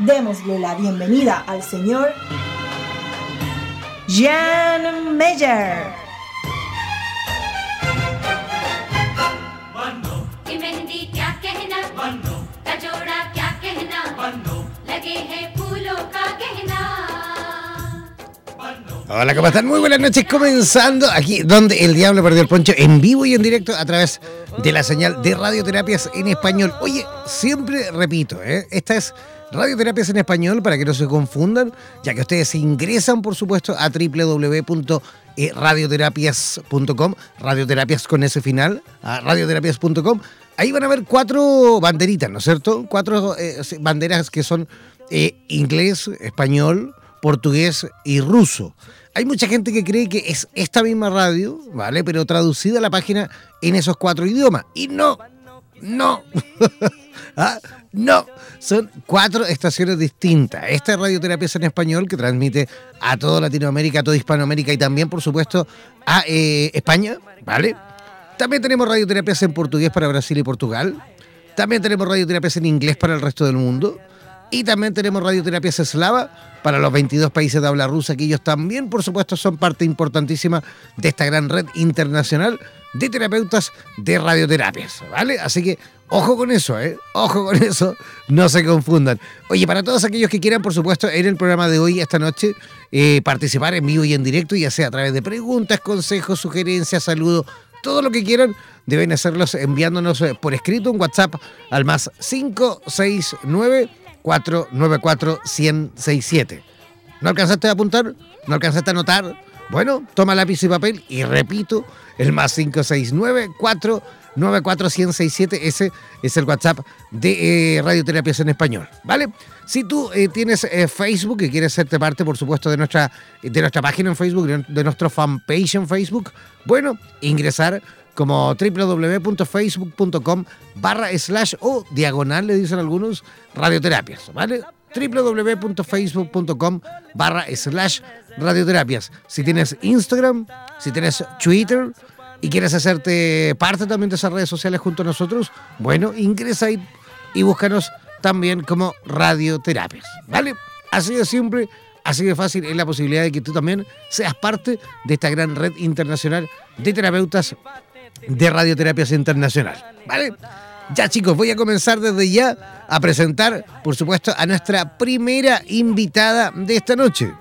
Démosle la bienvenida al señor Jan Meyer. Hola, ¿cómo están? Muy buenas noches, comenzando aquí donde el diablo perdió el poncho en vivo y en directo a través de la señal de radioterapias en español. Oye, siempre repito, ¿eh? esta es Radioterapias en español para que no se confundan, ya que ustedes ingresan, por supuesto, a www.radioterapias.com, radioterapias con ese final, a radioterapias.com. Ahí van a ver cuatro banderitas, ¿no es cierto? Cuatro eh, banderas que son eh, inglés, español, portugués y ruso. Hay mucha gente que cree que es esta misma radio, ¿vale? Pero traducida la página en esos cuatro idiomas. Y no, no. ¿Ah? No, son cuatro estaciones distintas. Esta es Radioterapia en Español que transmite a toda Latinoamérica, a toda Hispanoamérica y también, por supuesto, a eh, España, ¿vale? También tenemos radioterapias en portugués para Brasil y Portugal. También tenemos radioterapias en inglés para el resto del mundo. Y también tenemos radioterapias eslava para los 22 países de habla rusa, que ellos también, por supuesto, son parte importantísima de esta gran red internacional de terapeutas de radioterapias, ¿vale? Así que ojo con eso, ¿eh? Ojo con eso, no se confundan. Oye, para todos aquellos que quieran, por supuesto, en el programa de hoy, esta noche, eh, participar en vivo y en directo, ya sea a través de preguntas, consejos, sugerencias, saludos, todo lo que quieran, deben hacerlos enviándonos eh, por escrito un WhatsApp al más 569 494 1067. ¿No alcanzaste a apuntar? ¿No alcanzaste a anotar? Bueno, toma lápiz y papel y repito, el más 569 494 1067 ese es el WhatsApp de eh, Radioterapias en Español, ¿vale? Si tú eh, tienes eh, Facebook y quieres serte parte, por supuesto, de nuestra, de nuestra página en Facebook, de nuestro fanpage en Facebook, bueno, ingresar como www.facebook.com barra slash o diagonal, le dicen algunos, radioterapias, ¿vale? www.facebook.com barra slash radioterapias. Si tienes Instagram, si tienes Twitter y quieres hacerte parte también de esas redes sociales junto a nosotros, bueno, ingresa ahí y búscanos también como radioterapias, ¿vale? Así de simple, así de fácil es la posibilidad de que tú también seas parte de esta gran red internacional de terapeutas de radioterapias internacional, ¿vale? Ya chicos, voy a comenzar desde ya a presentar, por supuesto, a nuestra primera invitada de esta noche.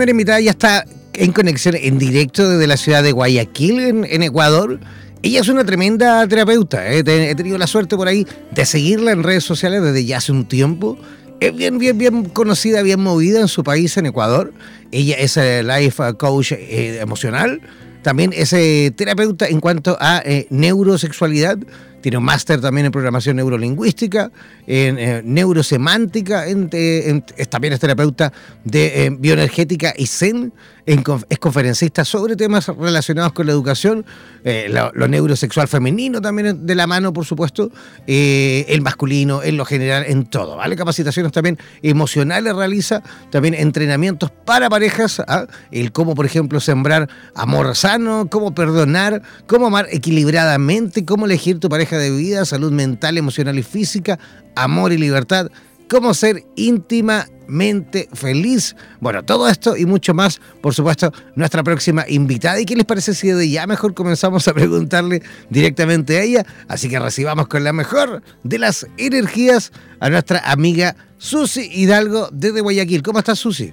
Primera invitada ya está en conexión en directo desde la ciudad de Guayaquil, en, Ecuador. Ella es una tremenda terapeuta. ¿eh? He tenido la suerte por ahí de seguirla en redes sociales desde ya hace un tiempo. Es bien, bien, bien conocida, bien movida en su país, en Ecuador. Ella es eh, life coach eh, emocional. También es terapeuta en cuanto a neurosexualidad tiene un máster también en programación neurolingüística, en, neurosemántica, en, también es terapeuta de bioenergética y Zen, es conferencista sobre temas relacionados con la educación, eh, lo, neurosexual femenino también de la mano, por supuesto, eh, el masculino, en lo general, en todo, ¿vale? Capacitaciones también emocionales realiza, también entrenamientos para parejas, ¿ah? el cómo, por ejemplo, sembrar amor sano, cómo perdonar, cómo amar equilibradamente, cómo elegir tu pareja de vida, salud mental, emocional y física, amor y libertad, cómo ser feliz. Bueno, todo esto y mucho más, por supuesto, nuestra próxima invitada. ¿Y qué les parece si de ya mejor comenzamos a preguntarle directamente a ella? Así que recibamos con la mejor de las energías a nuestra amiga Susi Hidalgo desde Guayaquil. ¿Cómo estás, Susi?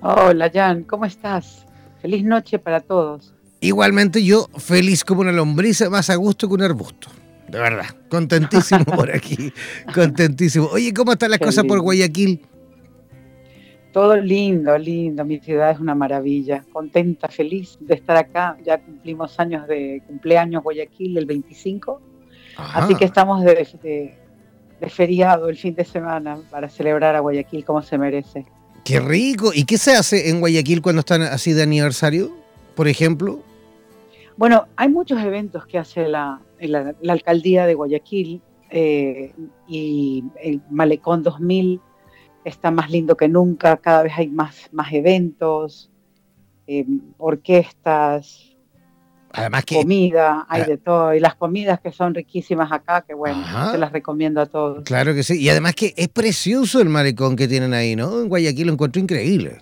Hola, Jan, ¿cómo estás? Feliz noche para todos. Igualmente yo feliz como una lombriz, más a gusto que un arbusto. De verdad, contentísimo por aquí, contentísimo. Oye, ¿cómo están las cosas por Guayaquil? Todo lindo, lindo. Mi ciudad es una maravilla. Contenta, feliz de estar acá. Ya cumplimos años de cumpleaños Guayaquil el 25. Así que estamos de, de, feriado el fin de semana para celebrar a Guayaquil como se merece. Qué rico. ¿Y qué se hace en Guayaquil cuando están así de aniversario, por ejemplo? Bueno, hay muchos eventos que hace la, la, alcaldía de Guayaquil eh, y el Malecón 2000 está más lindo que nunca, cada vez hay más, más eventos, eh, orquestas, Además que, comida, hay de todo. Y las comidas que son riquísimas acá, que bueno, se las recomiendo a todos. Claro que sí. Y además que es precioso el malecón que tienen ahí, ¿no? En Guayaquil lo encuentro increíble.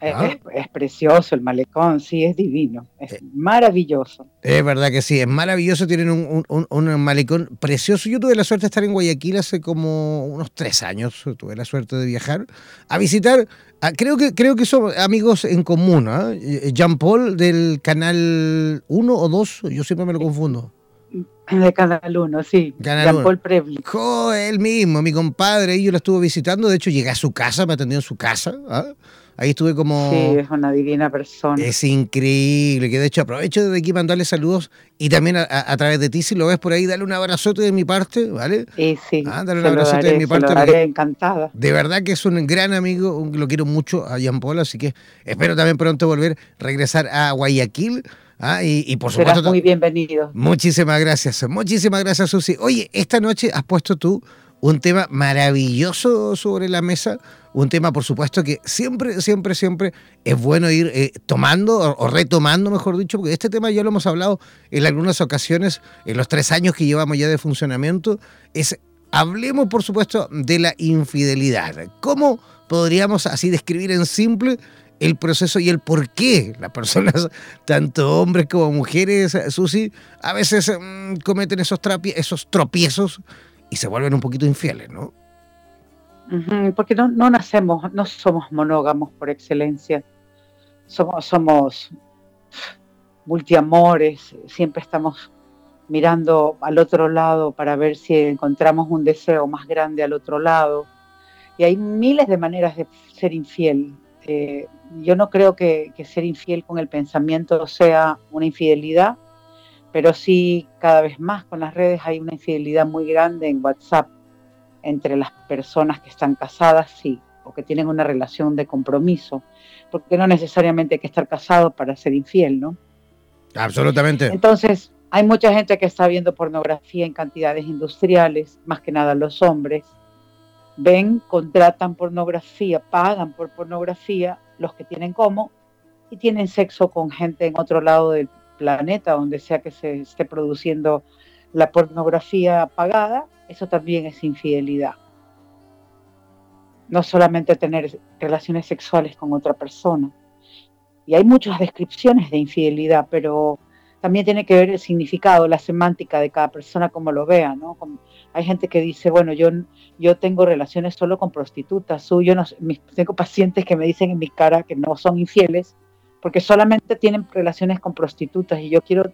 ¿Ah? Es, precioso el malecón, sí, es divino, es eh, maravilloso. Es verdad que sí, es maravilloso, tienen un, malecón precioso. Yo tuve la suerte de estar en Guayaquil hace como unos tres años, tuve la suerte de viajar a visitar, creo, que, creo que son amigos en común, ¿ah? eh, Jean Paul del canal 1 o 2, yo siempre me lo confundo. De Canal 1, sí. Jean Paul Prevli. él mismo, mi compadre, y yo lo estuve visitando, de hecho llegué a su casa, me atendió en su casa. ¿ah? Ahí estuve como... Sí, es una divina persona. Es increíble, que de hecho aprovecho de aquí mandarle saludos y también a, través de ti, si lo ves por ahí, dale un abrazote de mi parte, ¿vale? Sí, sí. Ah, dale un abrazote de mi parte. Lo encantada. De verdad que es un gran amigo, lo quiero mucho a Jean Paul, así que espero también pronto volver, regresar a Guayaquil. Ah, y, por supuesto. muy bienvenido. Muchísimas gracias. Muchísimas gracias, Susi. Oye, esta noche has puesto tú un tema maravilloso sobre la mesa, un tema por supuesto que siempre, siempre, siempre es bueno ir eh, tomando o, retomando, mejor dicho, porque este tema ya lo hemos hablado en algunas ocasiones, en los tres años que llevamos ya de funcionamiento, es, hablemos por supuesto de la infidelidad. ¿Cómo podríamos así describir en simple el proceso y el por qué las personas, tanto hombres como mujeres, Susi, a veces mm, cometen esos, esos tropiezos y se vuelven un poquito infieles, ¿no? porque no, no, nacemos, no somos monógamos por excelencia, somos, somos multiamores, siempre estamos mirando al otro lado para ver si encontramos un deseo más grande al otro lado. Y hay miles de maneras de ser infiel. Eh, yo no creo que, que, ser infiel con el pensamiento sea una infidelidad, pero sí cada vez más con las redes hay una infidelidad muy grande en WhatsApp entre las personas que están casadas, sí, o que tienen una relación de compromiso, porque no necesariamente hay que estar casado para ser infiel, ¿no? Absolutamente. Entonces, hay mucha gente que está viendo pornografía en cantidades industriales, más que nada los hombres. Ven, contratan pornografía, pagan por pornografía, los que tienen como, y tienen sexo con gente en otro lado del planeta, donde sea que se esté produciendo la pornografía pagada, eso también es infidelidad. No solamente tener relaciones sexuales con otra persona. Y hay muchas descripciones de infidelidad, pero también tiene que ver el significado, la semántica de cada persona, como lo vea, ¿no? hay gente que dice, bueno, yo, yo tengo relaciones solo con prostitutas, yo no, tengo pacientes que me dicen en mi cara que no son infieles, porque solamente tienen relaciones con prostitutas y yo quiero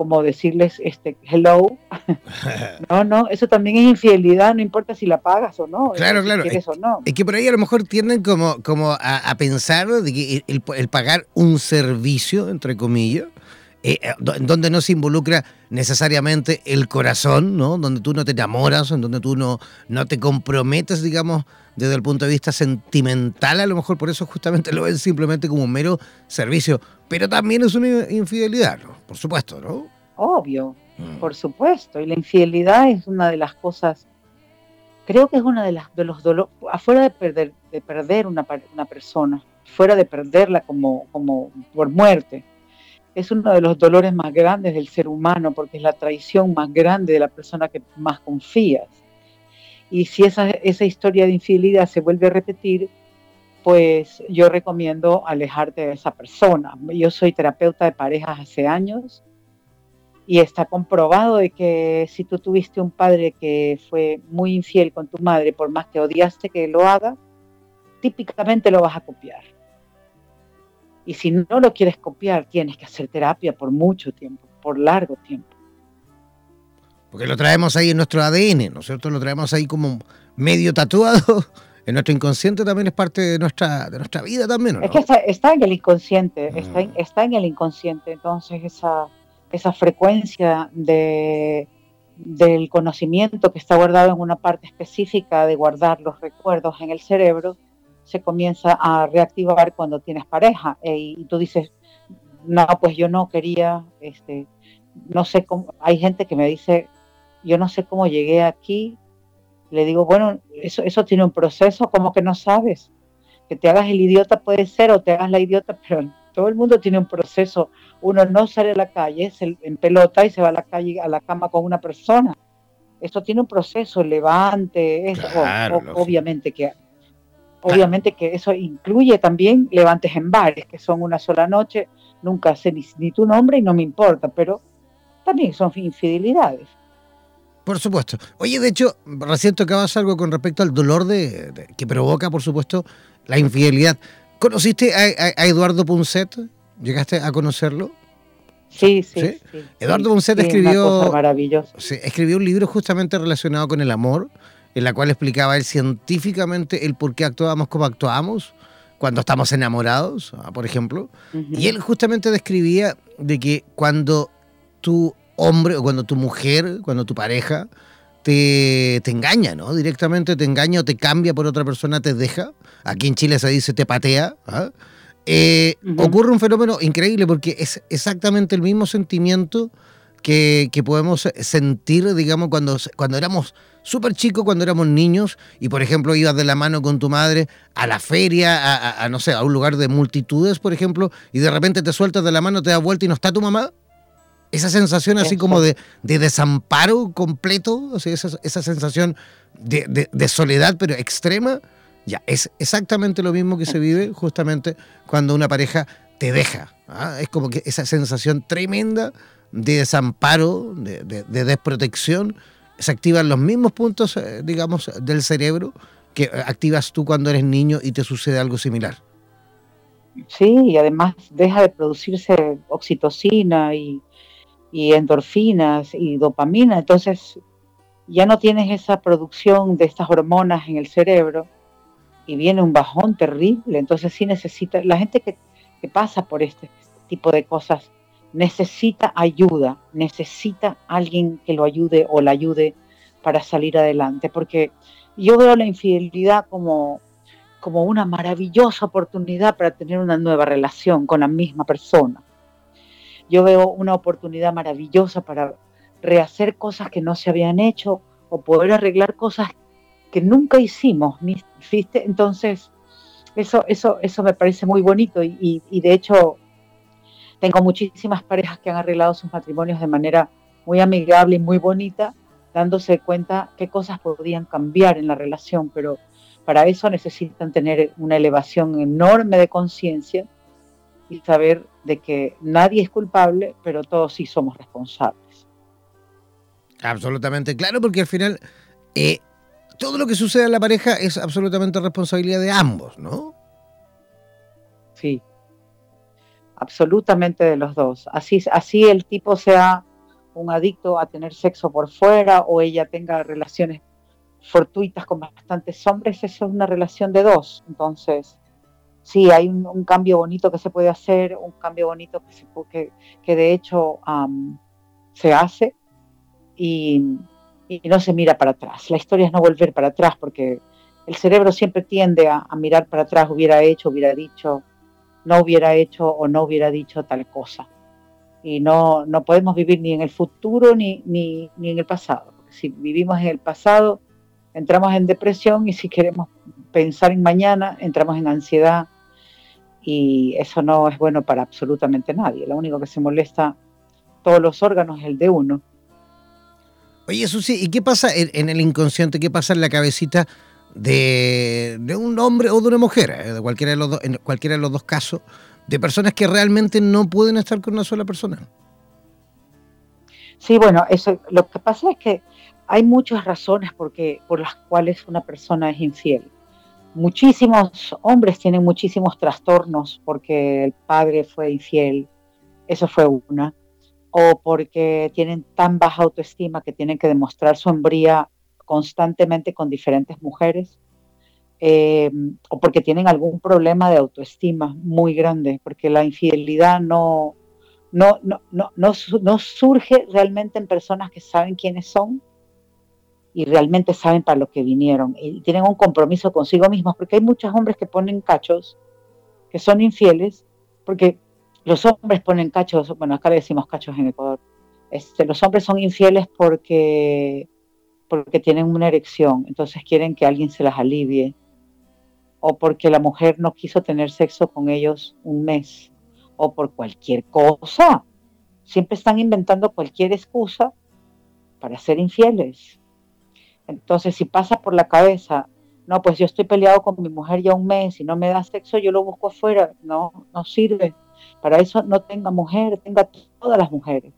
como decirles este hello. no, no, eso también es infidelidad, no importa si la pagas o no. Claro, claro. Es, o no. es, que por ahí a lo mejor tienden como, como a, pensar de que el, pagar un servicio, entre comillas, eh, eh, donde no se involucra necesariamente el corazón, ¿no? Donde tú no te enamoras, en donde tú no, no te comprometes, digamos, desde el punto de vista sentimental, a lo mejor por eso justamente lo ven simplemente como un mero servicio, pero también es una infidelidad, ¿no? Por supuesto, ¿no? Obvio, mm. por supuesto, y la infidelidad es una de las cosas, creo que es una de, las, de los dolores, afuera de perder, de perder una, una persona, fuera de perderla como, como por muerte, es uno de los dolores más grandes del ser humano porque es la traición más grande de la persona que más confías. Y si esa, esa historia de infidelidad se vuelve a repetir, pues yo recomiendo alejarte de esa persona. Yo soy terapeuta de parejas hace años y está comprobado de que si tú tuviste un padre que fue muy infiel con tu madre, por más que odiaste que lo haga, típicamente lo vas a copiar. Y si no lo quieres copiar, tienes que hacer terapia por mucho tiempo, por largo tiempo. Porque lo traemos ahí en nuestro ADN, ¿no es cierto? Lo traemos ahí como medio tatuado. En nuestro inconsciente también es parte de nuestra, de nuestra vida también, ¿no? Es que está, en el inconsciente, está, en, está en el inconsciente. Entonces esa, esa frecuencia de, del conocimiento que está guardado en una parte específica de guardar los recuerdos en el cerebro se comienza a reactivar cuando tienes pareja e, y tú dices, no, pues yo no quería, este, no sé cómo, hay gente que me dice, yo no sé cómo llegué aquí, le digo, bueno, eso, eso tiene un proceso, como que no sabes, que te hagas el idiota puede ser o te hagas la idiota, pero todo el mundo tiene un proceso, uno no sale a la calle en pelota y se va a la calle, a la cama con una persona, esto tiene un proceso, levante, obviamente que Obviamente que eso incluye también levantes en bares, que son una sola noche, nunca sé ni, tu nombre y no me importa, pero también son infidelidades. Por supuesto. Oye, de hecho, recién tocabas algo con respecto al dolor de, que provoca, por supuesto, la infidelidad. ¿Conociste a, Eduardo Punset? ¿Llegaste a conocerlo? Sí, sí. Eduardo Punset escribió, escribió un libro justamente relacionado con el amor en la cual explicaba él científicamente el por qué actuamos como actuamos cuando estamos enamorados, ah, por ejemplo. Y él justamente describía de que cuando tu hombre o cuando tu mujer, cuando tu pareja te, te engaña, ¿no? Directamente te engaña o te cambia por otra persona, te deja. Aquí en Chile se dice te patea. ¿ah? Eh, ocurre un fenómeno increíble porque es exactamente el mismo sentimiento que, que podemos sentir, digamos, cuando, cuando éramos súper chico cuando éramos niños y, por ejemplo, ibas de la mano con tu madre a la feria, a, no sé, a un lugar de multitudes, por ejemplo, y de repente te sueltas de la mano, te das vuelta y no está tu mamá. Esa sensación así como de, desamparo completo, esa, esa sensación de, soledad, pero extrema, ya, es exactamente lo mismo que se vive justamente cuando una pareja te deja. ¿ah? Es como que esa sensación tremenda de desamparo, de desprotección, se activan los mismos puntos, eh, digamos, del cerebro que activas tú cuando eres niño y te sucede algo similar. Sí, y además deja de producirse oxitocina y, endorfinas y dopamina, entonces ya no tienes esa producción de estas hormonas en el cerebro y viene un bajón terrible, entonces sí necesita, la gente que, que pasa por este tipo de cosas necesita ayuda, necesita alguien que lo ayude o la ayude para salir adelante, porque yo veo la infidelidad como, como una maravillosa oportunidad para tener una nueva relación con la misma persona. Yo veo una oportunidad maravillosa para rehacer cosas que no se habían hecho o poder arreglar cosas que nunca hicimos, ¿viste? Entonces, eso, eso, eso me parece muy bonito y, y de hecho tengo muchísimas parejas que han arreglado sus matrimonios de manera muy amigable y muy bonita, dándose cuenta qué cosas podrían cambiar en la relación, pero para eso necesitan tener una elevación enorme de conciencia y saber de que nadie es culpable, pero todos sí somos responsables. Absolutamente claro, porque al final eh, todo lo que sucede en la pareja es absolutamente responsabilidad de ambos, ¿no? Sí, absolutamente de los dos. Así, así el tipo sea un adicto a tener sexo por fuera o ella tenga relaciones fortuitas con bastantes hombres, eso es una relación de dos. Entonces, sí, hay un, cambio bonito que se puede hacer, un cambio bonito que, se, que, que de hecho se hace y, no se mira para atrás. La historia es no volver para atrás porque el cerebro siempre tiende a, mirar para atrás, hubiera hecho, hubiera dicho, no hubiera hecho o no hubiera dicho tal cosa. Y no, no podemos vivir ni en el futuro ni, ni, ni en el pasado. Si vivimos en el pasado, entramos en depresión y si queremos pensar en mañana, entramos en ansiedad y eso no es bueno para absolutamente nadie. Lo único que se molesta todos los órganos es el de uno. Oye, Susi, ¿y qué pasa en, el inconsciente? ¿Qué pasa en la cabecita de, un hombre o de una mujer? Eh, de cualquiera de los en cualquiera de los dos casos, de personas que realmente no pueden estar con una sola persona. Sí, bueno, eso, lo que pasa es que hay muchas razones porque, por las cuales una persona es infiel. Muchísimos hombres tienen muchísimos trastornos porque el padre fue infiel, eso fue una, o porque tienen tan baja autoestima que tienen que demostrar su hombría constantemente con diferentes mujeres, eh, o porque tienen algún problema de autoestima muy grande, porque la infidelidad no, no, no, no, no surge realmente en personas que saben quiénes son, y realmente saben para lo que vinieron y tienen un compromiso consigo mismos, porque hay muchos hombres que ponen cachos, que son infieles, porque los hombres ponen cachos, bueno, acá le decimos cachos en Ecuador, este, los hombres son infieles porque, porque tienen una erección, entonces quieren que alguien se las alivie, o porque la mujer no quiso tener sexo con ellos un mes, o por cualquier cosa. Siempre están inventando cualquier excusa para ser infieles. Entonces, si pasa por la cabeza, no, pues yo estoy peleado con mi mujer ya un mes y no me da sexo, yo lo busco afuera, no, no sirve. Para eso no tenga mujer, tenga todas las mujeres.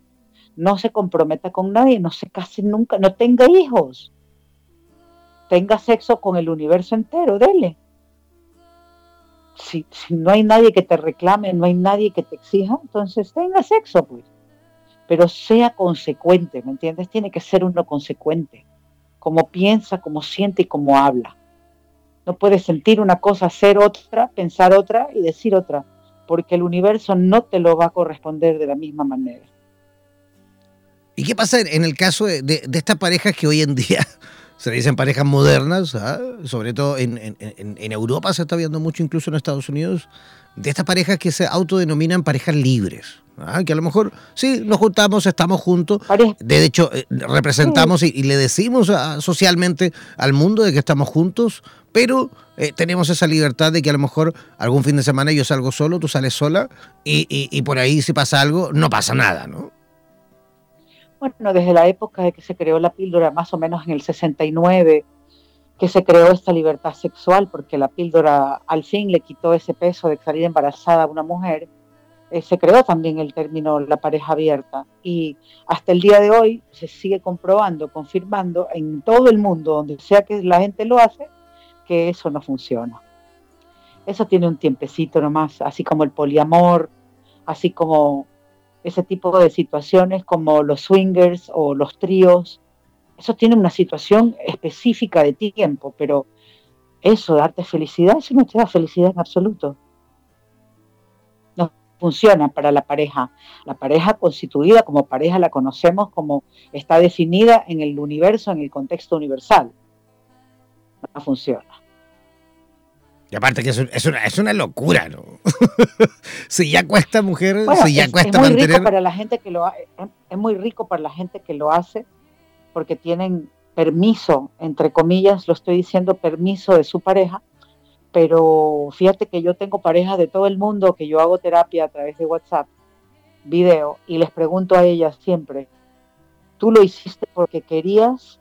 No se comprometa con nadie, no se case nunca, no tenga hijos. Tenga sexo con el universo entero, dele. Si, si no hay nadie que te reclame, no hay nadie que te exija, entonces tenga sexo, pues. Pero sea consecuente, ¿me entiendes? Tiene que ser uno consecuente cómo piensa, cómo siente y cómo habla. No puede sentir una cosa, hacer otra, pensar otra y decir otra, porque el universo no te lo va a corresponder de la misma manera. ¿Y qué pasa en el caso de, estas parejas que hoy en día se dicen parejas modernas, ¿ah? sobre todo en, en, Europa se está viendo mucho, incluso en Estados Unidos, de estas parejas que se autodenominan parejas libres? Ah, que a lo mejor sí, nos juntamos, estamos juntos. De hecho, eh, representamos y, le decimos socialmente al mundo de que estamos juntos, pero eh, tenemos esa libertad de que a lo mejor algún fin de semana yo salgo solo, tú sales sola, y, por ahí si pasa algo, no pasa nada, ¿no? Bueno, desde la época de que se creó la píldora, más o menos en el 69, que se creó esta libertad sexual, porque la píldora al fin le quitó ese peso de salir embarazada a una mujer eh, se creó también el término la pareja abierta y hasta el día de hoy se sigue comprobando, confirmando en todo el mundo, donde sea que la gente lo hace, que eso no funciona. Eso tiene un tiempecito nomás, así como el poliamor, así como ese tipo de situaciones como los swingers o los tríos. Eso tiene una situación específica de tiempo, pero eso, darte felicidad, eso no te da felicidad en absoluto funciona para la pareja. La pareja constituida como pareja la conocemos como está definida en el universo, en el contexto universal. No funciona. Y aparte que es, una, es una locura, ¿no? si ya cuesta mujer, si ya cuesta es muy mantener... Rico para la gente que lo es muy rico para la gente que lo hace porque tienen permiso, entre comillas, lo estoy diciendo, permiso de su pareja pero fíjate que yo tengo parejas de todo el mundo que yo hago terapia a través de WhatsApp, video, y les pregunto a ellas siempre, ¿tú lo hiciste porque querías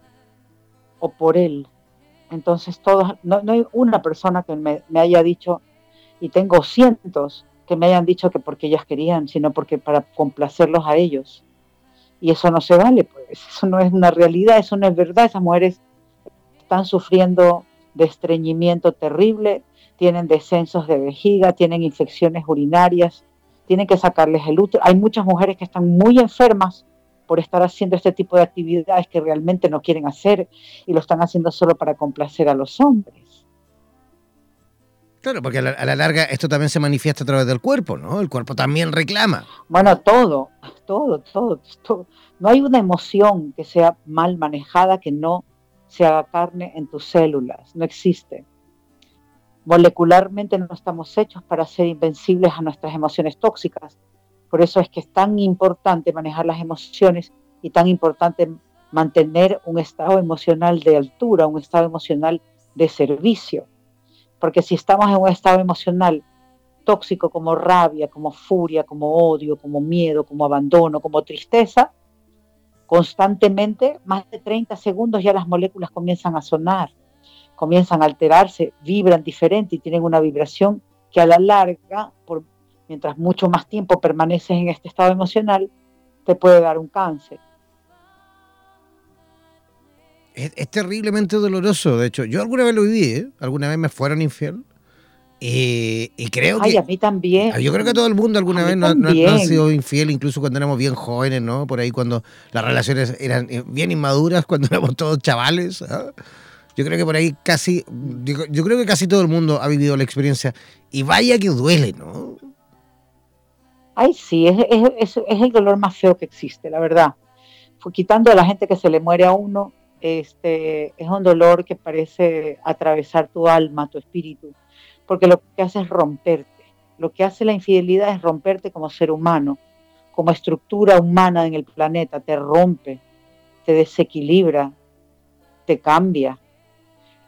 o por él? Entonces todos, no, hay una persona que me, haya dicho, y tengo cientos, que me hayan dicho que porque ellas querían, sino porque para complacerlos a ellos. Y eso no se vale, pues eso no es una realidad, eso no es verdad. Esas mujeres están sufriendo de estreñimiento terrible, tienen descensos de vejiga, tienen infecciones urinarias, tienen que sacarles el útero. Hay muchas mujeres que están muy enfermas por estar haciendo este tipo de actividades que realmente no quieren hacer y lo están haciendo solo para complacer a los hombres. Claro, porque a la, larga esto también se manifiesta a través del cuerpo, ¿no? El cuerpo también reclama. Bueno, todo, todo, todo, todo. No hay una emoción que sea mal manejada que no se haga carne en tus células, no existe. Molecularmente no estamos hechos para ser invencibles a nuestras emociones tóxicas. Por eso es que es tan importante manejar las emociones y tan importante mantener un estado emocional de altura, un estado emocional de servicio. Porque si estamos en un estado emocional tóxico como rabia, como furia, como odio, como miedo, como abandono, como tristeza, constantemente, más de 30 segundos ya las moléculas comienzan a sonar comienzan a alterarse, vibran diferente y tienen una vibración que a la larga, por, mientras mucho más tiempo permaneces en este estado emocional, te puede dar un cáncer. Es, terriblemente doloroso, de hecho. Yo alguna vez lo viví, ¿eh? alguna vez me fueron infiel. Y, creo Ay, que. a mí también. Yo creo que todo el mundo alguna vez no, ha sido infiel, incluso cuando éramos bien jóvenes, ¿no? Por ahí cuando las relaciones eran eh, bien inmaduras, cuando éramos todos chavales. ¿ah? Yo creo que por ahí casi, yo creo que casi todo el mundo ha vivido la experiencia. Y vaya que duele, ¿no? Ay, sí, es, es, es el dolor más feo que existe, la verdad. Fue quitando a la gente que se le muere a uno, este, es un dolor que parece atravesar tu alma, tu espíritu, porque lo que hace es romperte. Lo que hace la infidelidad es romperte como ser humano, como estructura humana en el planeta, te rompe, te desequilibra, te cambia.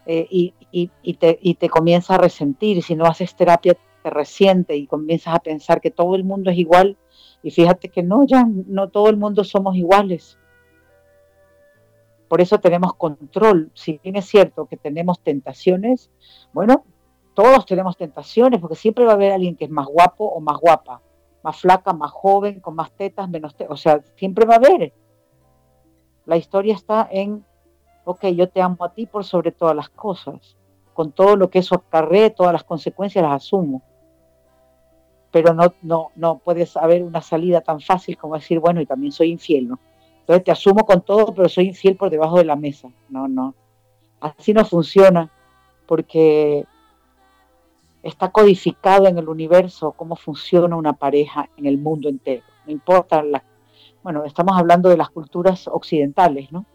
Eh, y, te, y te comienza a resentir. Si no haces terapia, te resiente y comienzas a pensar que todo el mundo es igual. Y fíjate que no, ya no todo el mundo somos iguales. Por eso tenemos control. Si bien es cierto que tenemos tentaciones, bueno, todos tenemos tentaciones, porque siempre va a haber alguien que es más guapo o más guapa, más flaca, más joven, con más tetas, menos tetas. O sea, siempre va a haber. La historia está en ok, yo te amo a ti por sobre todas las cosas, con todo lo que eso acarree, todas las consecuencias las asumo. Pero no, no, no puedes haber una salida tan fácil como decir, bueno, y también soy infiel, ¿no? Entonces te asumo con todo, pero soy infiel por debajo de la mesa. No, no. Así no funciona, porque está codificado en el universo cómo funciona una pareja en el mundo entero. No importa la, bueno, estamos hablando de las culturas occidentales, ¿no?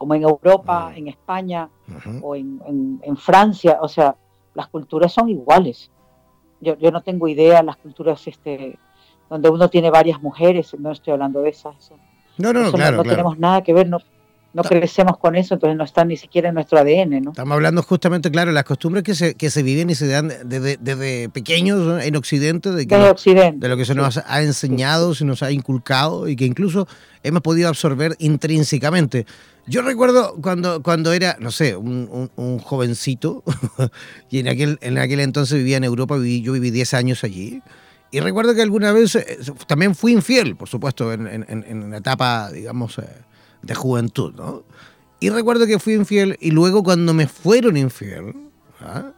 como en Europa, en España o en, Francia, o sea, las culturas son iguales. Yo, yo no tengo idea las culturas este, donde uno tiene varias mujeres, no estoy hablando de esas. no, no, claro, no, tenemos nada que ver, no, no crecemos con eso, entonces no está ni siquiera en nuestro ADN, ¿no? Estamos hablando justamente, claro, de las costumbres que se, que se viven y se dan desde, pequeños en Occidente, de, que Occidente. de lo que se nos ha enseñado, se nos ha inculcado y que incluso hemos podido absorber intrínsecamente. Yo recuerdo cuando, cuando era, no sé, un, jovencito, y en aquel, en aquel entonces vivía en Europa, yo viví 10 años allí, y recuerdo que alguna vez eh, también fui infiel, por supuesto, en, en, en la etapa, digamos, eh, de juventud, ¿no? Y recuerdo que fui infiel y luego cuando me fueron infiel, ¿ah?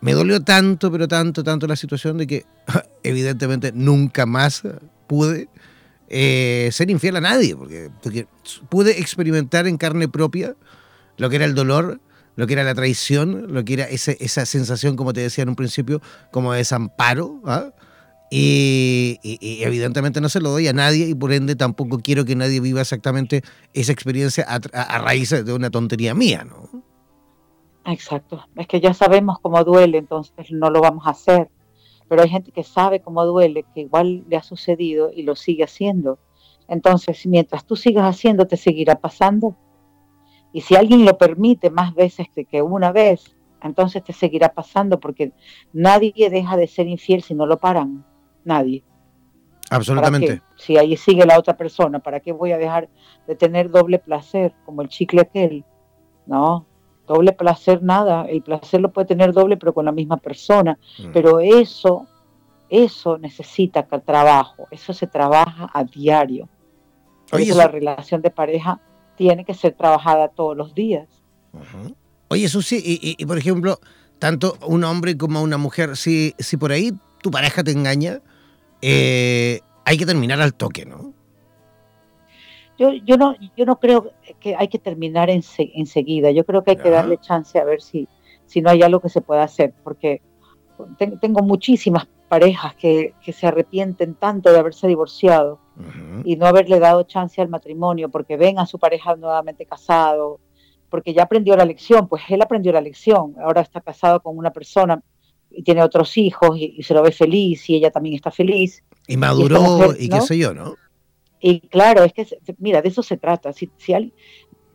me dolió tanto, pero tanto, tanto la situación de que evidentemente nunca más pude eh, ser infiel a nadie, porque, pude experimentar en carne propia lo que era el dolor, lo que era la traición, lo que era esa sensación, como te decía en un principio, como de desamparo, ¿ah? Y, evidentemente no se lo doy a nadie y por ende tampoco quiero que nadie viva exactamente esa experiencia a, raíz de una tontería mía, ¿no? Exacto, es que ya sabemos cómo duele, entonces no lo vamos a hacer. Pero hay gente que sabe cómo duele, que igual le ha sucedido y lo sigue haciendo. Entonces, mientras tú sigas haciendo, te seguirá pasando. Y si alguien lo permite más veces que, que una vez, entonces te seguirá pasando porque nadie deja de ser infiel si no lo paran nadie. Absolutamente. Si ahí sigue la otra persona, ¿para qué voy a dejar de tener doble placer como el chicle aquel? No, doble placer nada. El placer lo puede tener doble pero con la misma persona. Mm. Pero eso eso necesita trabajo, eso se trabaja a diario. Oye, la relación de pareja tiene que ser trabajada todos los días. Oye, eso sí, y, por ejemplo, tanto un hombre como una mujer, si, si por ahí tu pareja te engaña, eh, hay que terminar al toque, ¿no? Yo, yo, no, yo no creo que hay que terminar en, enseguida. Yo creo que hay que darle chance a ver si, si no hay algo que se pueda hacer, porque tengo muchísimas parejas que, se arrepienten tanto de haberse divorciado y no haberle dado chance al matrimonio porque ven a su pareja nuevamente casado, porque ya aprendió la lección, pues él aprendió la lección, ahora está casado con una persona y tiene otros hijos y, se lo ve feliz y ella también está feliz. Y maduró y, qué sé yo, ¿no? Y claro, es que, mira, de eso se trata. Si, si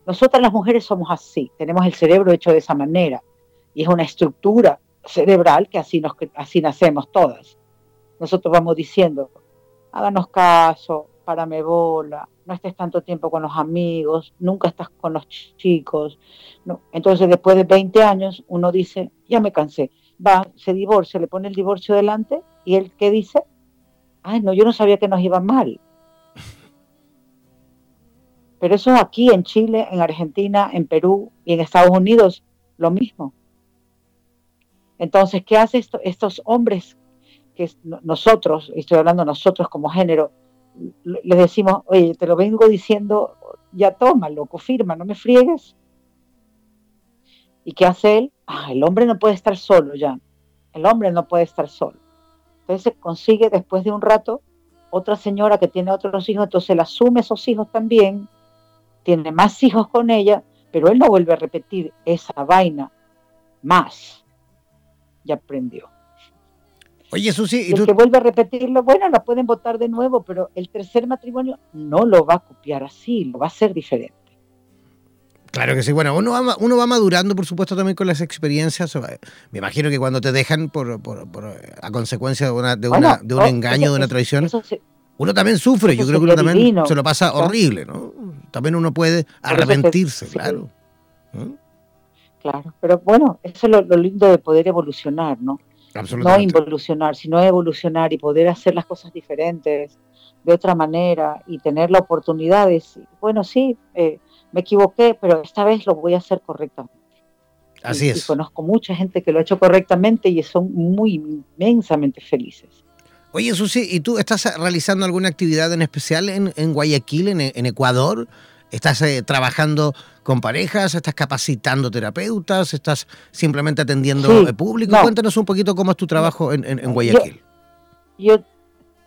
nosotras las mujeres somos así, tenemos el cerebro hecho de esa manera y es una estructura cerebral que así, nos, así nacemos todas. Nosotros vamos diciendo, háganos caso, párame bola, no estés tanto tiempo con los amigos, nunca estás con los chicos. No. Entonces, después de 20 años, uno dice, ya me cansé. Va, se divorcia, le pone el divorcio delante y él, ¿qué dice? Ay, no, yo no sabía que nos iba mal. Pero eso aquí en Chile, en Argentina, en Perú y en Estados Unidos, lo mismo. Entonces, ¿qué hacen estos hombres que nosotros, estoy hablando nosotros como género, les decimos, oye, te lo vengo diciendo, ya toma, loco, firma, no me friegues. ¿Y qué hace él? Ah, el hombre no puede estar solo ya. El hombre no puede estar solo. Entonces consigue después de un rato otra señora que tiene otros hijos, entonces él asume esos hijos también, tiene más hijos con ella, pero él no vuelve a repetir esa vaina más ya aprendió. Oye, Susi, ¿y el que vuelve a repetirlo, bueno, lo pueden votar de nuevo, pero el tercer matrimonio no lo va a copiar así, lo va a hacer diferente. Claro que sí. Bueno, uno va, uno va madurando, por supuesto, también con las experiencias. Me imagino que cuando te dejan por, por, a consecuencia de, una, de, una, de un engaño, de una traición, uno también sufre. Yo creo que uno también se lo pasa horrible, ¿no? También uno puede arrepentirse, claro. Claro, pero bueno, eso es lo, lindo de poder evolucionar, ¿no? No involucionar, sino evolucionar y poder hacer las cosas diferentes, de otra manera y tener la oportunidad de, bueno, sí, eh, me equivoqué, pero esta vez lo voy a hacer correctamente. Así es. Y conozco mucha gente que lo ha hecho correctamente y son muy inmensamente felices. Oye, Susi, ¿y tú estás realizando alguna actividad en especial en, Guayaquil, en, Ecuador? ¿Estás eh, trabajando con parejas? ¿Estás capacitando terapeutas? ¿Estás simplemente atendiendo al público? Cuéntanos un poquito cómo es tu trabajo en, Guayaquil. Yo,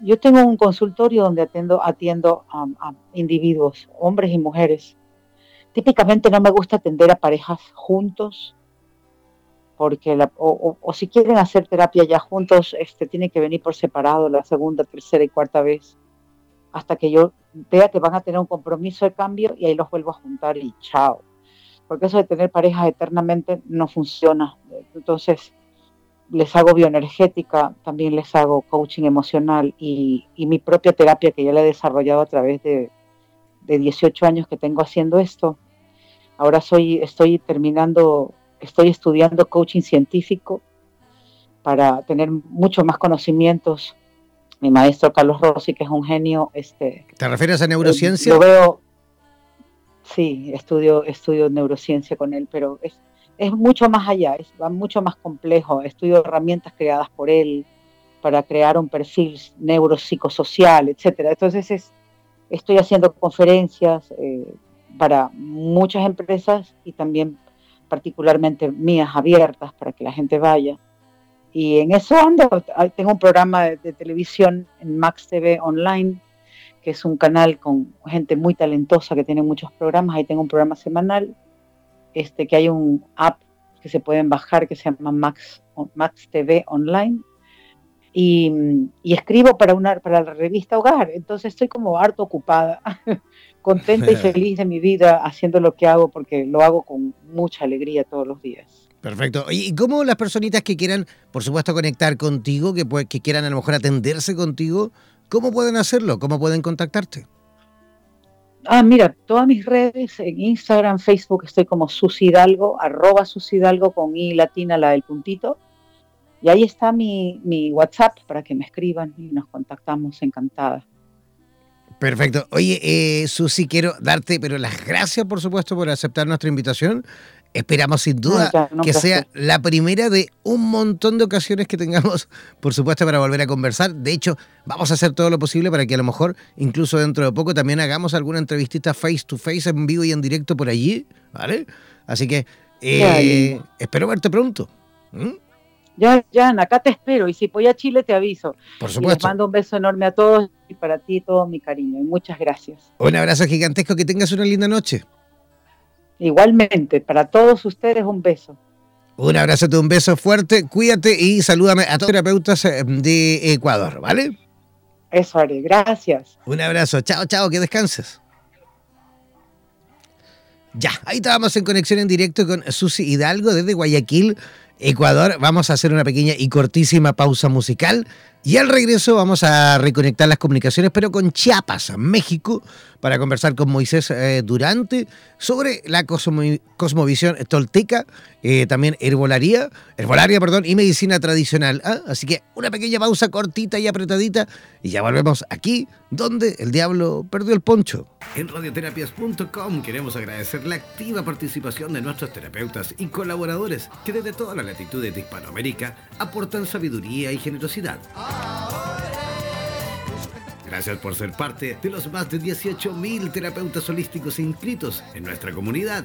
yo, tengo un consultorio donde atiendo, atiendo a, individuos, hombres y mujeres. Típicamente no me gusta atender a parejas juntos, porque o, si quieren hacer terapia ya juntos, este, tiene que venir por separado la segunda, tercera y cuarta vez hasta que yo vea que van a tener un compromiso de cambio y ahí los vuelvo a juntar y chao. Porque eso de tener parejas eternamente no funciona. Entonces, les hago bioenergética, también les hago coaching emocional y, mi propia terapia que ya la he desarrollado a través de, 18 años que tengo haciendo esto. Ahora soy, estoy terminando, estoy estudiando coaching científico para tener mucho más conocimientos mi maestro Carlos Rossi, que es un genio. Este, ¿Te refieres a neurociencia? Lo veo, sí, estudio, estudio neurociencia con él, pero es, es mucho más allá, es va mucho más complejo. Estudio herramientas creadas por él para crear un perfil neuropsicosocial, etcétera. Entonces es, estoy haciendo conferencias eh, para muchas empresas y también particularmente mías abiertas para que la gente vaya. Y en eso ando. Tengo un programa de, televisión en Max TV Online, que es un canal con gente muy talentosa que tiene muchos programas. Ahí tengo un programa semanal, este, que hay un app que se pueden bajar que se llama Max, Max TV Online. Y, escribo para, una, para la revista Hogar. Entonces estoy como harto ocupada, contenta y feliz de mi vida haciendo lo que hago porque lo hago con mucha alegría todos los días. Perfecto. ¿Y cómo las personitas que quieran, por supuesto, conectar contigo, que, que quieran a lo mejor atenderse contigo, cómo pueden hacerlo? ¿Cómo pueden contactarte? Ah, mira, todas mis redes, en Instagram, Facebook, estoy como Susidalgo, arroba Susidalgo con I latina, la del puntito. Y ahí está mi, mi WhatsApp para que me escriban y nos contactamos, encantada. Perfecto. Oye, eh, Susi, quiero darte, pero las gracias, por supuesto, por aceptar nuestra invitación. Esperamos sin duda que sea la primera de un montón de ocasiones que tengamos, por supuesto, para volver a conversar. De hecho, vamos a hacer todo lo posible para que a lo mejor, incluso dentro de poco, también hagamos alguna entrevistita face to face, en vivo y en directo por allí, ¿vale? Así que eh, espero verte pronto. Ya, ya, acá te espero y si voy a Chile te aviso. Por supuesto. les mando un beso enorme a todos y para ti todo mi cariño. Y muchas gracias. Un abrazo gigantesco, que tengas una linda noche. Igualmente, para todos ustedes un beso. Un abrazo, un beso fuerte, cuídate y salúdame a todos los terapeutas eh, de Ecuador, ¿vale? Eso haré, gracias. Un abrazo, chao, chao, que descanses. Ya, ahí estábamos en conexión en directo con Susi Hidalgo desde Guayaquil, Ecuador. Vamos a hacer una pequeña y cortísima pausa musical y al regreso vamos a reconectar las comunicaciones, pero con Chiapas, México, para conversar con Moisés eh, Durante sobre la cosmovisión tolteca, eh, también herbolaria, herbolaria perdón, y medicina tradicional. ¿ah? Así que una pequeña pausa cortita y apretadita y ya volvemos aquí, donde el diablo perdió el poncho. En radioterapias.com queremos agradecer la activa participación de nuestros terapeutas y colaboradores que desde todas las latitudes de Hispanoamérica aportan sabiduría y generosidad. Gracias por ser parte de los más de 18.000 terapeutas holísticos inscritos en nuestra comunidad.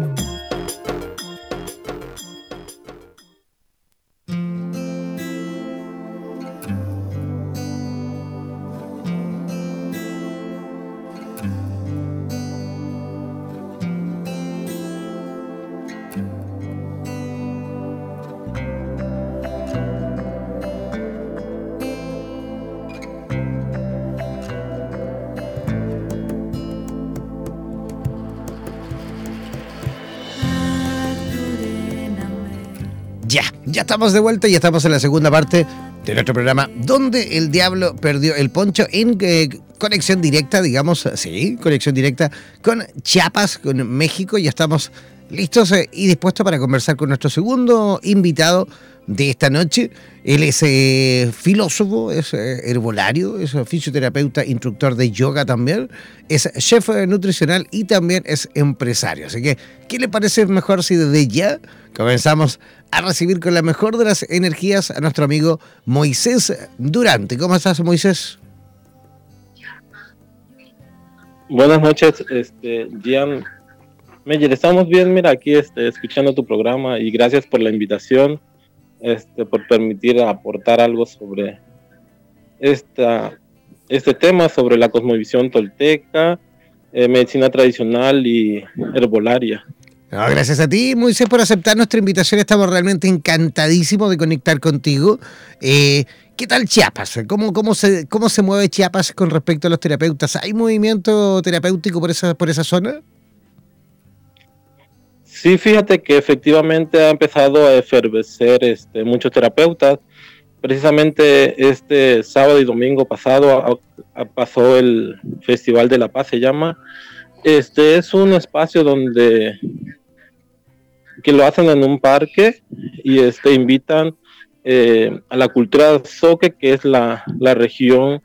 Estamos de vuelta y estamos en la segunda parte de nuestro programa, donde el diablo perdió el poncho en eh, conexión directa, digamos, sí, conexión directa con Chiapas, con México. Ya estamos listos eh, y dispuestos para conversar con nuestro segundo invitado de esta noche. Él es eh, filósofo, es herbolario, es fisioterapeuta, instructor de yoga también, es chef nutricional y también es empresario. Así que, ¿qué le parece mejor si desde ya comenzamos a recibir con la mejor de las energías a nuestro amigo Moisés Durante. ¿Cómo estás, Moisés? Buenas noches, este, Gian Meyer. Estamos bien, mira, aquí este, escuchando tu programa y gracias por la invitación, este, por permitir aportar algo sobre este tema, sobre la cosmovisión tolteca, eh, medicina tradicional y herbolaria gracias a ti, Moisés, por aceptar nuestra invitación. Estamos realmente encantadísimos de conectar contigo. Eh, ¿Qué tal Chiapas? ¿Cómo, cómo, se, ¿Cómo se mueve Chiapas con respecto a los terapeutas? ¿Hay movimiento terapéutico por esa, por esa zona? Sí, fíjate que efectivamente ha empezado a efervecer este, muchos terapeutas. Precisamente este sábado y domingo pasado pasó el Festival de la Paz, se llama. Este es un espacio donde que lo hacen en un parque y este, invitan eh, a la cultura zoque, que es la, región,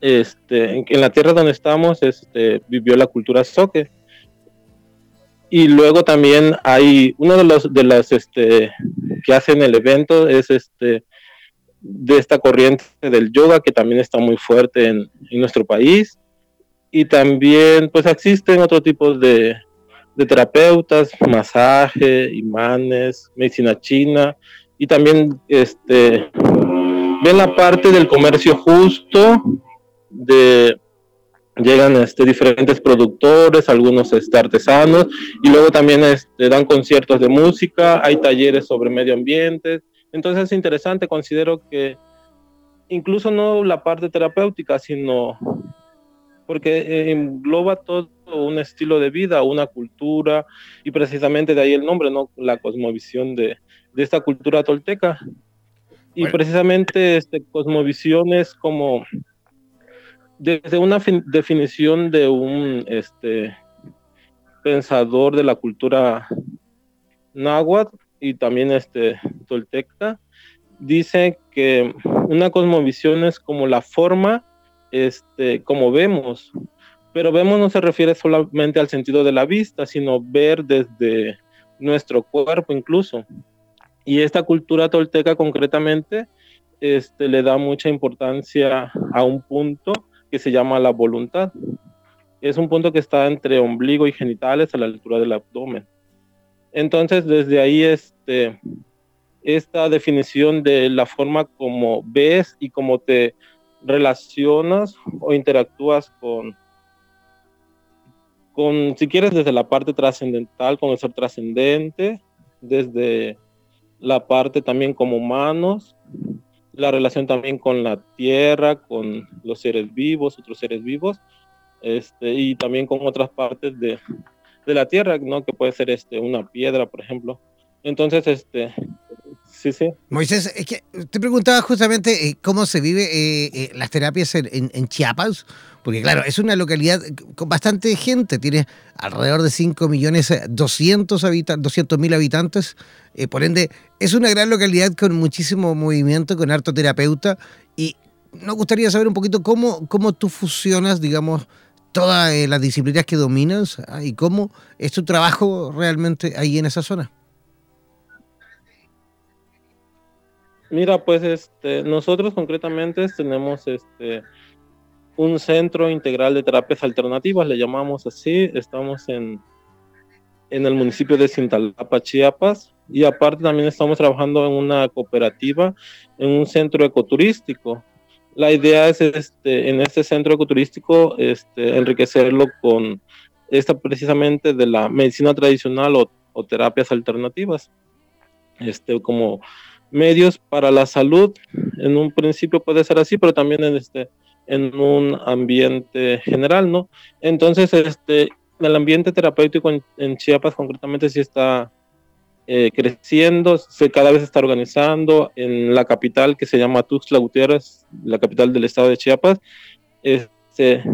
este, en, la tierra donde estamos, este, vivió la cultura zoque. Y luego también hay uno de los de las este, que hacen el evento es este de esta corriente del yoga que también está muy fuerte en, en nuestro país y también pues existen otro tipo de, de terapeutas, masaje, imanes, medicina china y también este ven la parte del comercio justo de llegan este, diferentes productores, algunos este, artesanos, y luego también este, dan conciertos de música, hay talleres sobre medio ambiente. Entonces es interesante, considero que incluso no la parte terapéutica, sino porque engloba todo un estilo de vida, una cultura, y precisamente de ahí el nombre, ¿no? La cosmovisión de, de esta cultura tolteca. Y precisamente este, cosmovisión es como desde una definición de un este, pensador de la cultura náhuatl y también este, tolteca, dice que una cosmovisión es como la forma, este, como vemos, pero vemos no se refiere solamente al sentido de la vista, sino ver desde nuestro cuerpo incluso. Y esta cultura tolteca concretamente este, le da mucha importancia a un punto que se llama la voluntad. Es un punto que está entre ombligo y genitales a la altura del abdomen. Entonces, desde ahí, este, esta definición de la forma como ves y cómo te relacionas o interactúas con, con, si quieres, desde la parte trascendental, con el ser trascendente, desde la parte también como humanos, la relación también con la tierra, con los seres vivos, otros seres vivos, este, y también con otras partes de, de la tierra, ¿no? Que puede ser este, una piedra, por ejemplo. Entonces, este, Moisés, es que te preguntaba justamente eh, cómo se vive eh, eh, las terapias en, en, Chiapas, porque claro, es una localidad con bastante gente, tiene alrededor de 5 millones 200 mil habitantes, por ende es una gran localidad con muchísimo movimiento, con harto terapeuta, y nos gustaría saber un poquito cómo, cómo tú fusionas, digamos, todas las disciplinas que dominas ah, y cómo es tu trabajo realmente ahí en esa zona. Mira, pues este, nosotros concretamente tenemos este, un centro integral de terapias alternativas, le llamamos así, estamos en, en el municipio de Cintalapa, Chiapas, y aparte también estamos trabajando en una cooperativa, en un centro ecoturístico. La idea es este, en este centro ecoturístico este, enriquecerlo con esta precisamente de la medicina tradicional o, o terapias alternativas, este, como medios para la salud. En un principio puede ser así, pero también en este en un ambiente general, ¿no? Entonces, este, el ambiente terapéutico en, Chiapas concretamente sí está eh, creciendo, se cada vez está organizando en la capital que se llama Tuxtla Gutiérrez, la capital del estado de Chiapas. Este,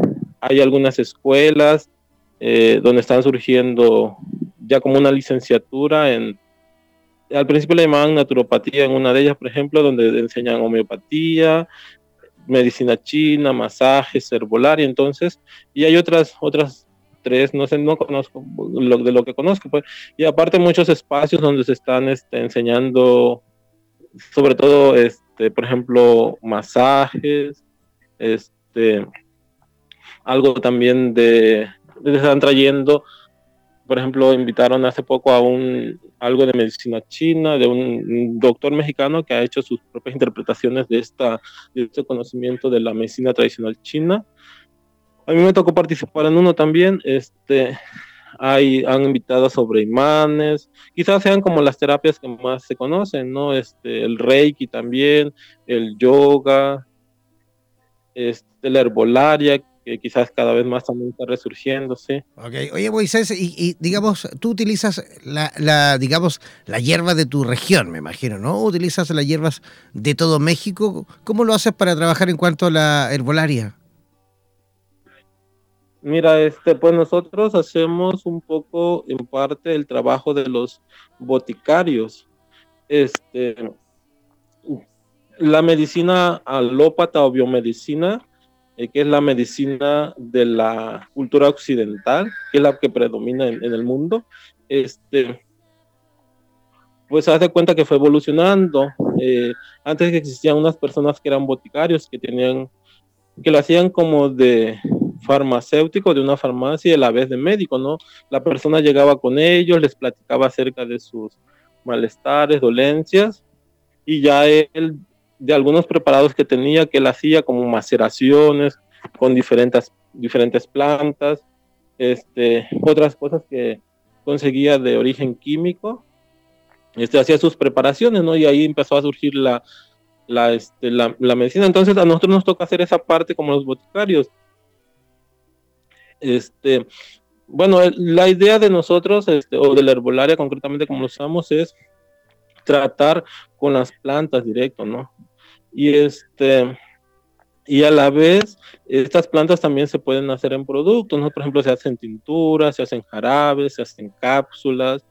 hay algunas escuelas eh, donde están surgiendo ya como una licenciatura en al principio le llamaban naturopatía en una de ellas, por ejemplo, donde enseñan homeopatía, medicina china, masajes, herbolaria, entonces, y hay otras, otras tres, no sé, no conozco de lo que conozco, pues, y aparte muchos espacios donde se están este, enseñando, sobre todo, este, por ejemplo, masajes, este, algo también de, de están trayendo por ejemplo, invitaron hace poco a un algo de medicina china, de un doctor mexicano que ha hecho sus propias interpretaciones de, esta, este conocimiento de la medicina tradicional china. A mí me tocó participar en uno también. Este, hay, han invitado sobre imanes, quizás sean como las terapias que más se conocen, ¿no? Este, el reiki también, el yoga, este, la herbolaria, que quizás cada vez más también está resurgiendo, sí. Oye, Moisés, y, digamos, tú utilizas la, digamos, la hierba de tu región, me imagino, ¿no? ¿Utilizas las hierbas de todo México? ¿Cómo lo haces para trabajar en cuanto a la herbolaria? Mira, este, pues nosotros hacemos un poco, en parte, el trabajo de los boticarios. Este, la medicina alópata o biomedicina eh, que es la medicina de la cultura occidental, que es la que predomina en, el mundo, este, pues hace cuenta que fue evolucionando. Eh, antes que existían unas personas que eran boticarios, que tenían, que lo hacían como de farmacéutico de una farmacia y a la vez de médico, ¿no? La persona llegaba con ellos, les platicaba acerca de sus malestares, dolencias, y ya él de algunos preparados que tenía, que él hacía como maceraciones con diferentes diferentes plantas, este, otras cosas que conseguía de origen químico, este, hacía sus preparaciones, ¿no? Y ahí empezó a surgir la, la, este, la, medicina. Entonces a nosotros nos toca hacer esa parte como los boticarios. Este, bueno, la idea de nosotros, este, o de la herbolaria concretamente como lo usamos, es tratar con las plantas directo, ¿no? Y este, y a la vez, estas plantas también se pueden hacer en productos, ¿no? Por ejemplo, se hacen tinturas, se hacen jarabes, se hacen cápsulas,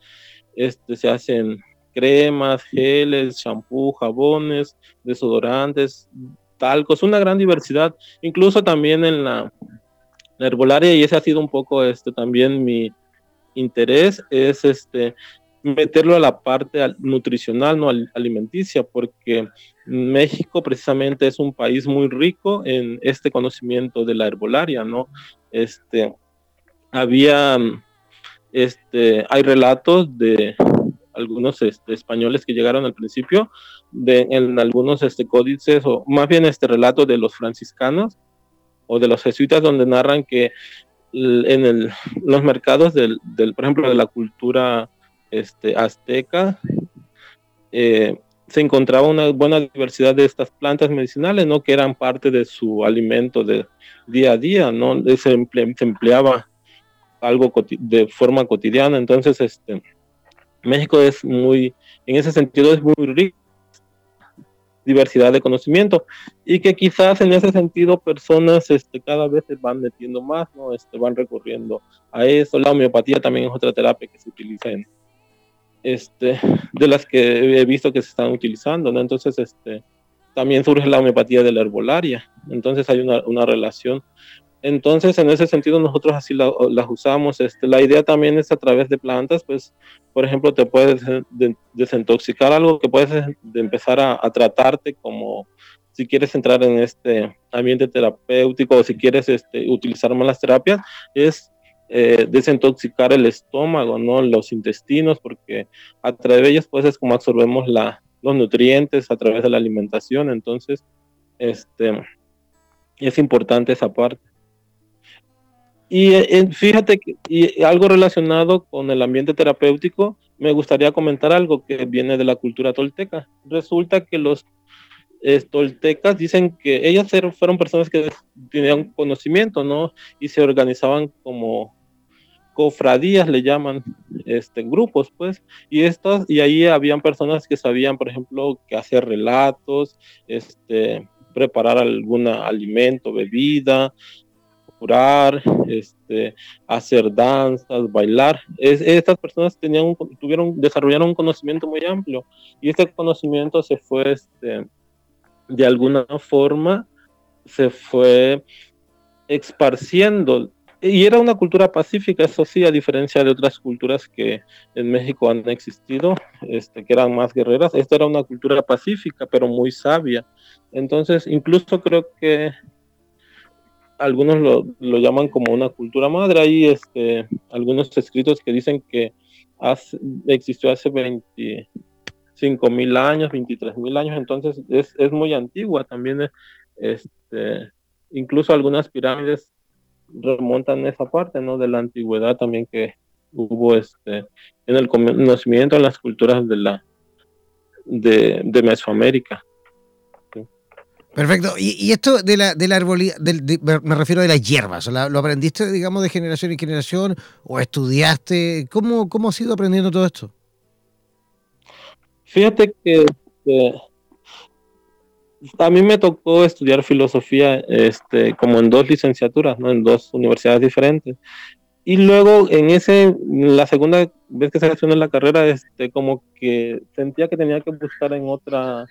este, se hacen cremas, geles, champú, jabones, desodorantes, talcos, una gran diversidad, incluso también en la, herbolaria, y ese ha sido un poco este, también mi interés, es este, meterlo a la parte nutricional, no alimenticia, porque México precisamente es un país muy rico en este conocimiento de la herbolaria, ¿no? Este, había, este, hay relatos de algunos este, españoles que llegaron al principio, de, en algunos este, códices, o más bien este relato de los franciscanos o de los jesuitas, donde narran que en el, los mercados del, del, por ejemplo, de la cultura este, azteca, eh, se encontraba una buena diversidad de estas plantas medicinales, ¿no? Que eran parte de su alimento de día a día, ¿no? Se, empleaba algo de forma cotidiana. Entonces, este, México es muy, en ese sentido es muy rico diversidad de conocimiento y que quizás en ese sentido personas este, cada vez se van metiendo más, ¿no? Este, van recurriendo a eso. La homeopatía también es otra terapia que se utiliza en, este, de las que he visto que se están utilizando. Entonces, este, también surge la homeopatía de la herbolaria, entonces hay una, relación. Entonces, en ese sentido, nosotros así las usamos. Este, la idea también es a través de plantas, pues, por ejemplo, te puedes desintoxicar algo que puedes de empezar a, a, tratarte como si quieres entrar en este ambiente terapéutico o si quieres este, utilizar más las terapias, es eh, desintoxicar el estómago, ¿no? Los intestinos, porque a través de ellos, pues, es como absorbemos la, los nutrientes a través de la alimentación. Entonces, este, es importante esa parte. Y eh, fíjate que y algo relacionado con el ambiente terapéutico, me gustaría comentar algo que viene de la cultura tolteca. Resulta que los toltecas dicen que ellas fueron personas que tenían conocimiento, ¿no? Y se organizaban como cofradías le llaman este grupos pues y estas y ahí habían personas que sabían por ejemplo que hacer relatos este preparar algún alimento bebida curar este hacer danzas bailar. Estas personas tenían tuvieron desarrollaron un conocimiento muy amplio y este conocimiento se fue este de alguna forma se fue esparciendo y era una cultura pacífica, eso sí, a diferencia de otras culturas que en México han existido, este, que eran más guerreras. Esta era una cultura pacífica, pero muy sabia. Entonces, incluso creo que algunos lo, lo llaman como una cultura madre. Hay este, algunos escritos que dicen que existió hace 25 mil años, 23 mil años, entonces es, es muy antigua también. Este, incluso algunas pirámides remontan esa parte, ¿no? De la antigüedad también que hubo este en el conocimiento en las culturas de la de, Mesoamérica. Perfecto. Y, esto de la, de la arbolía, me refiero a las hierbas, ¿lo aprendiste, digamos, de generación en generación o estudiaste? ¿Cómo, cómo has ido aprendiendo todo esto? Fíjate que este, a mí me tocó estudiar filosofía este, como en dos licenciaturas, ¿no? en dos universidades diferentes. Y luego en ese, la segunda vez que seleccioné la carrera, este, como que sentía que tenía que buscar en otra,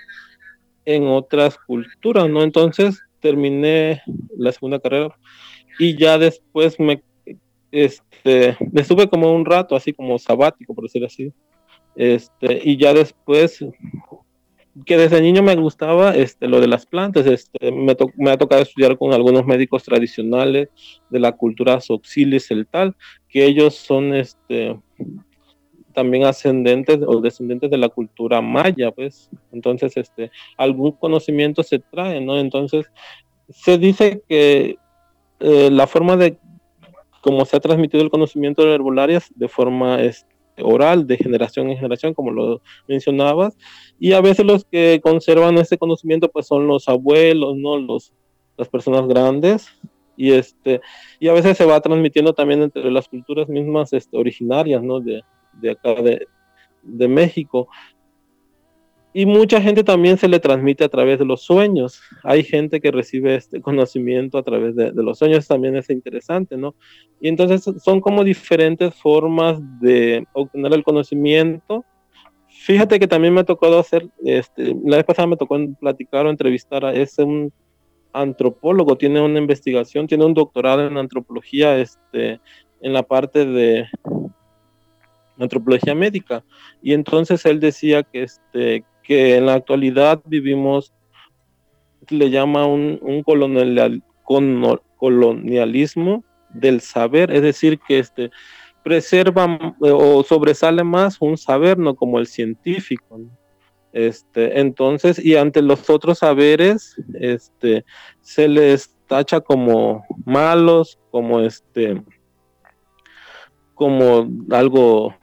en otras culturas, ¿no? Entonces terminé la segunda carrera y ya después me, este, estuve como un rato así como sabático, por decir así. Este, y ya después que desde niño me gustaba este, lo de las plantas. Este, me, me, ha tocado estudiar con algunos médicos tradicionales de la cultura soxilis tal que ellos son este, también ascendentes o descendientes de la cultura maya, pues. Entonces, este, algún conocimiento se trae, ¿no? Entonces, se dice que eh, la forma de cómo se ha transmitido el conocimiento de herbolaria de forma este, oral, de generación en generación, como lo mencionabas, y a veces los que conservan ese conocimiento pues son los abuelos, ¿no? Los, las personas grandes, y este y a veces se va transmitiendo también entre las culturas mismas este, originarias ¿no? de, de acá de, de, México y mucha gente también se le transmite a través de los sueños. Hay gente que recibe este conocimiento a través de, los sueños, también es interesante, ¿no? Y entonces son como diferentes formas de obtener el conocimiento. Fíjate que también me ha tocado hacer, este, la vez pasada me tocó platicar o entrevistar a ese un antropólogo, tiene una investigación, tiene un doctorado en antropología, este, en la parte de antropología médica. Y entonces él decía que, este, que en la actualidad vivimos, le llama un, un colonialismo del saber, es decir, que este, preserva o sobresale más un saber, no como el científico. Este, entonces, y ante los otros saberes, este, se les tacha como malos, como este, como algo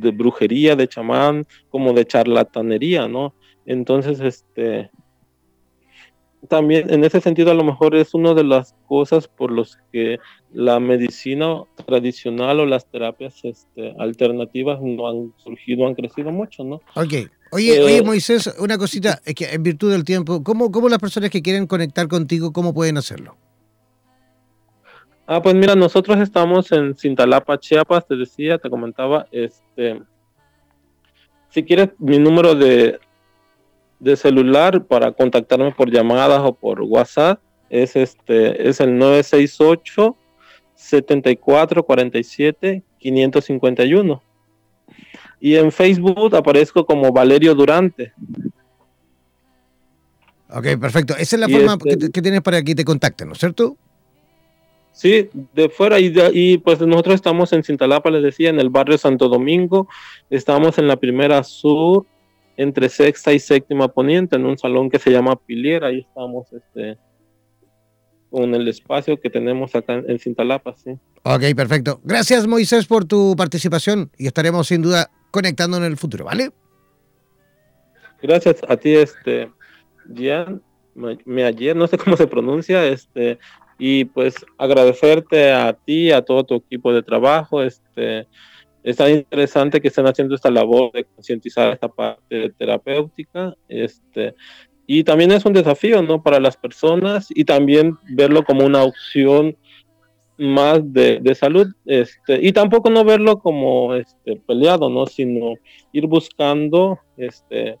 de brujería, de chamán, como de charlatanería, ¿no? Entonces, este, también en ese sentido a lo mejor es una de las cosas por los que la medicina tradicional o las terapias este, alternativas no han surgido, han crecido mucho, ¿no? Ok. Oye, oye, eh, Moisés, una cosita, es que en virtud del tiempo, ¿cómo, ¿cómo las personas que quieren conectar contigo, cómo pueden hacerlo? Ah, pues mira, nosotros estamos en Cintalapa, Chiapas, te decía, te comentaba, este, si quieres mi número de, de celular para contactarme por llamadas o por WhatsApp, es este, es el 968 7447 551. Y en Facebook aparezco como Valerio Durante. Ok, perfecto. Esa es la forma este que, tienes para que te contacten, ¿no es cierto? Sí, de fuera y, y pues nosotros estamos en Cintalapa, les decía, en el barrio Santo Domingo, estamos en la primera sur, entre sexta y séptima poniente, en un salón que se llama Piliera, ahí estamos este, con el espacio que tenemos acá en, en Cintalapa, sí. Ok, perfecto. Gracias Moisés por tu participación y estaremos sin duda conectando en el futuro, ¿vale? Gracias a ti, este, Gian, me ayer, no sé cómo se pronuncia, este, y pues agradecerte a ti, a todo tu equipo de trabajo, este, es tan interesante que estén haciendo esta labor de concientizar esta parte terapéutica, este, y también es un desafío, ¿no? Para las personas y también verlo como una opción más de, de, salud este y tampoco no verlo como este peleado no sino ir buscando este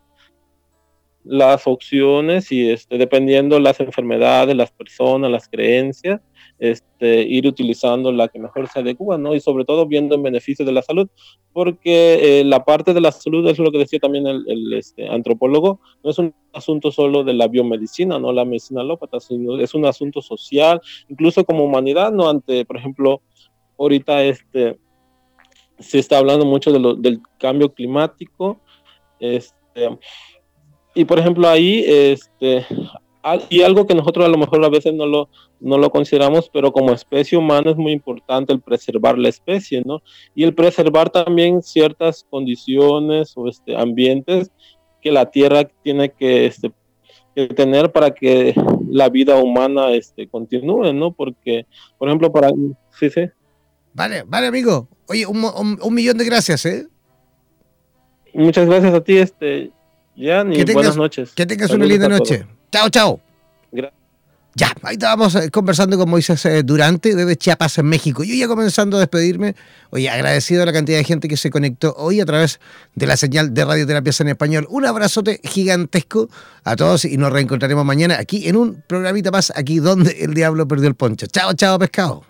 las opciones y este, dependiendo las enfermedades, las personas, las creencias, este, ir utilizando la que mejor se adecua, ¿no? Y sobre todo viendo en beneficio de la salud, porque eh, la parte de la salud es lo que decía también el, este, antropólogo, no es un asunto solo de la biomedicina, no la medicina alópata, sino es un asunto social, incluso como humanidad, ¿no? Ante, por ejemplo, ahorita este, se está hablando mucho de lo, del cambio climático, este, y por ejemplo ahí, este, y algo que nosotros a lo mejor a veces no lo, no lo consideramos, pero como especie humana es muy importante el preservar la especie, ¿no? Y el preservar también ciertas condiciones o este, ambientes que la Tierra tiene que, este, tener para que la vida humana este, continúe, ¿no? Porque, por ejemplo, para... Sí, sí. Vale, vale, amigo. Oye, un, un millón de gracias, ¿eh? Muchas gracias a ti, este, ya, ni buenas noches. Que tengas una linda noche. Chao, chao. Ya, ahí estábamos eh, conversando con Moisés eh, Durante desde Chiapas, en México. Yo ya comenzando a despedirme, oye, agradecido a la cantidad de gente que se conectó hoy a través de la señal de Radioterapias en Español. Un abrazote gigantesco a todos y nos reencontraremos mañana aquí en un programita más, aquí donde el diablo perdió el poncho. Chao, chao, pescado.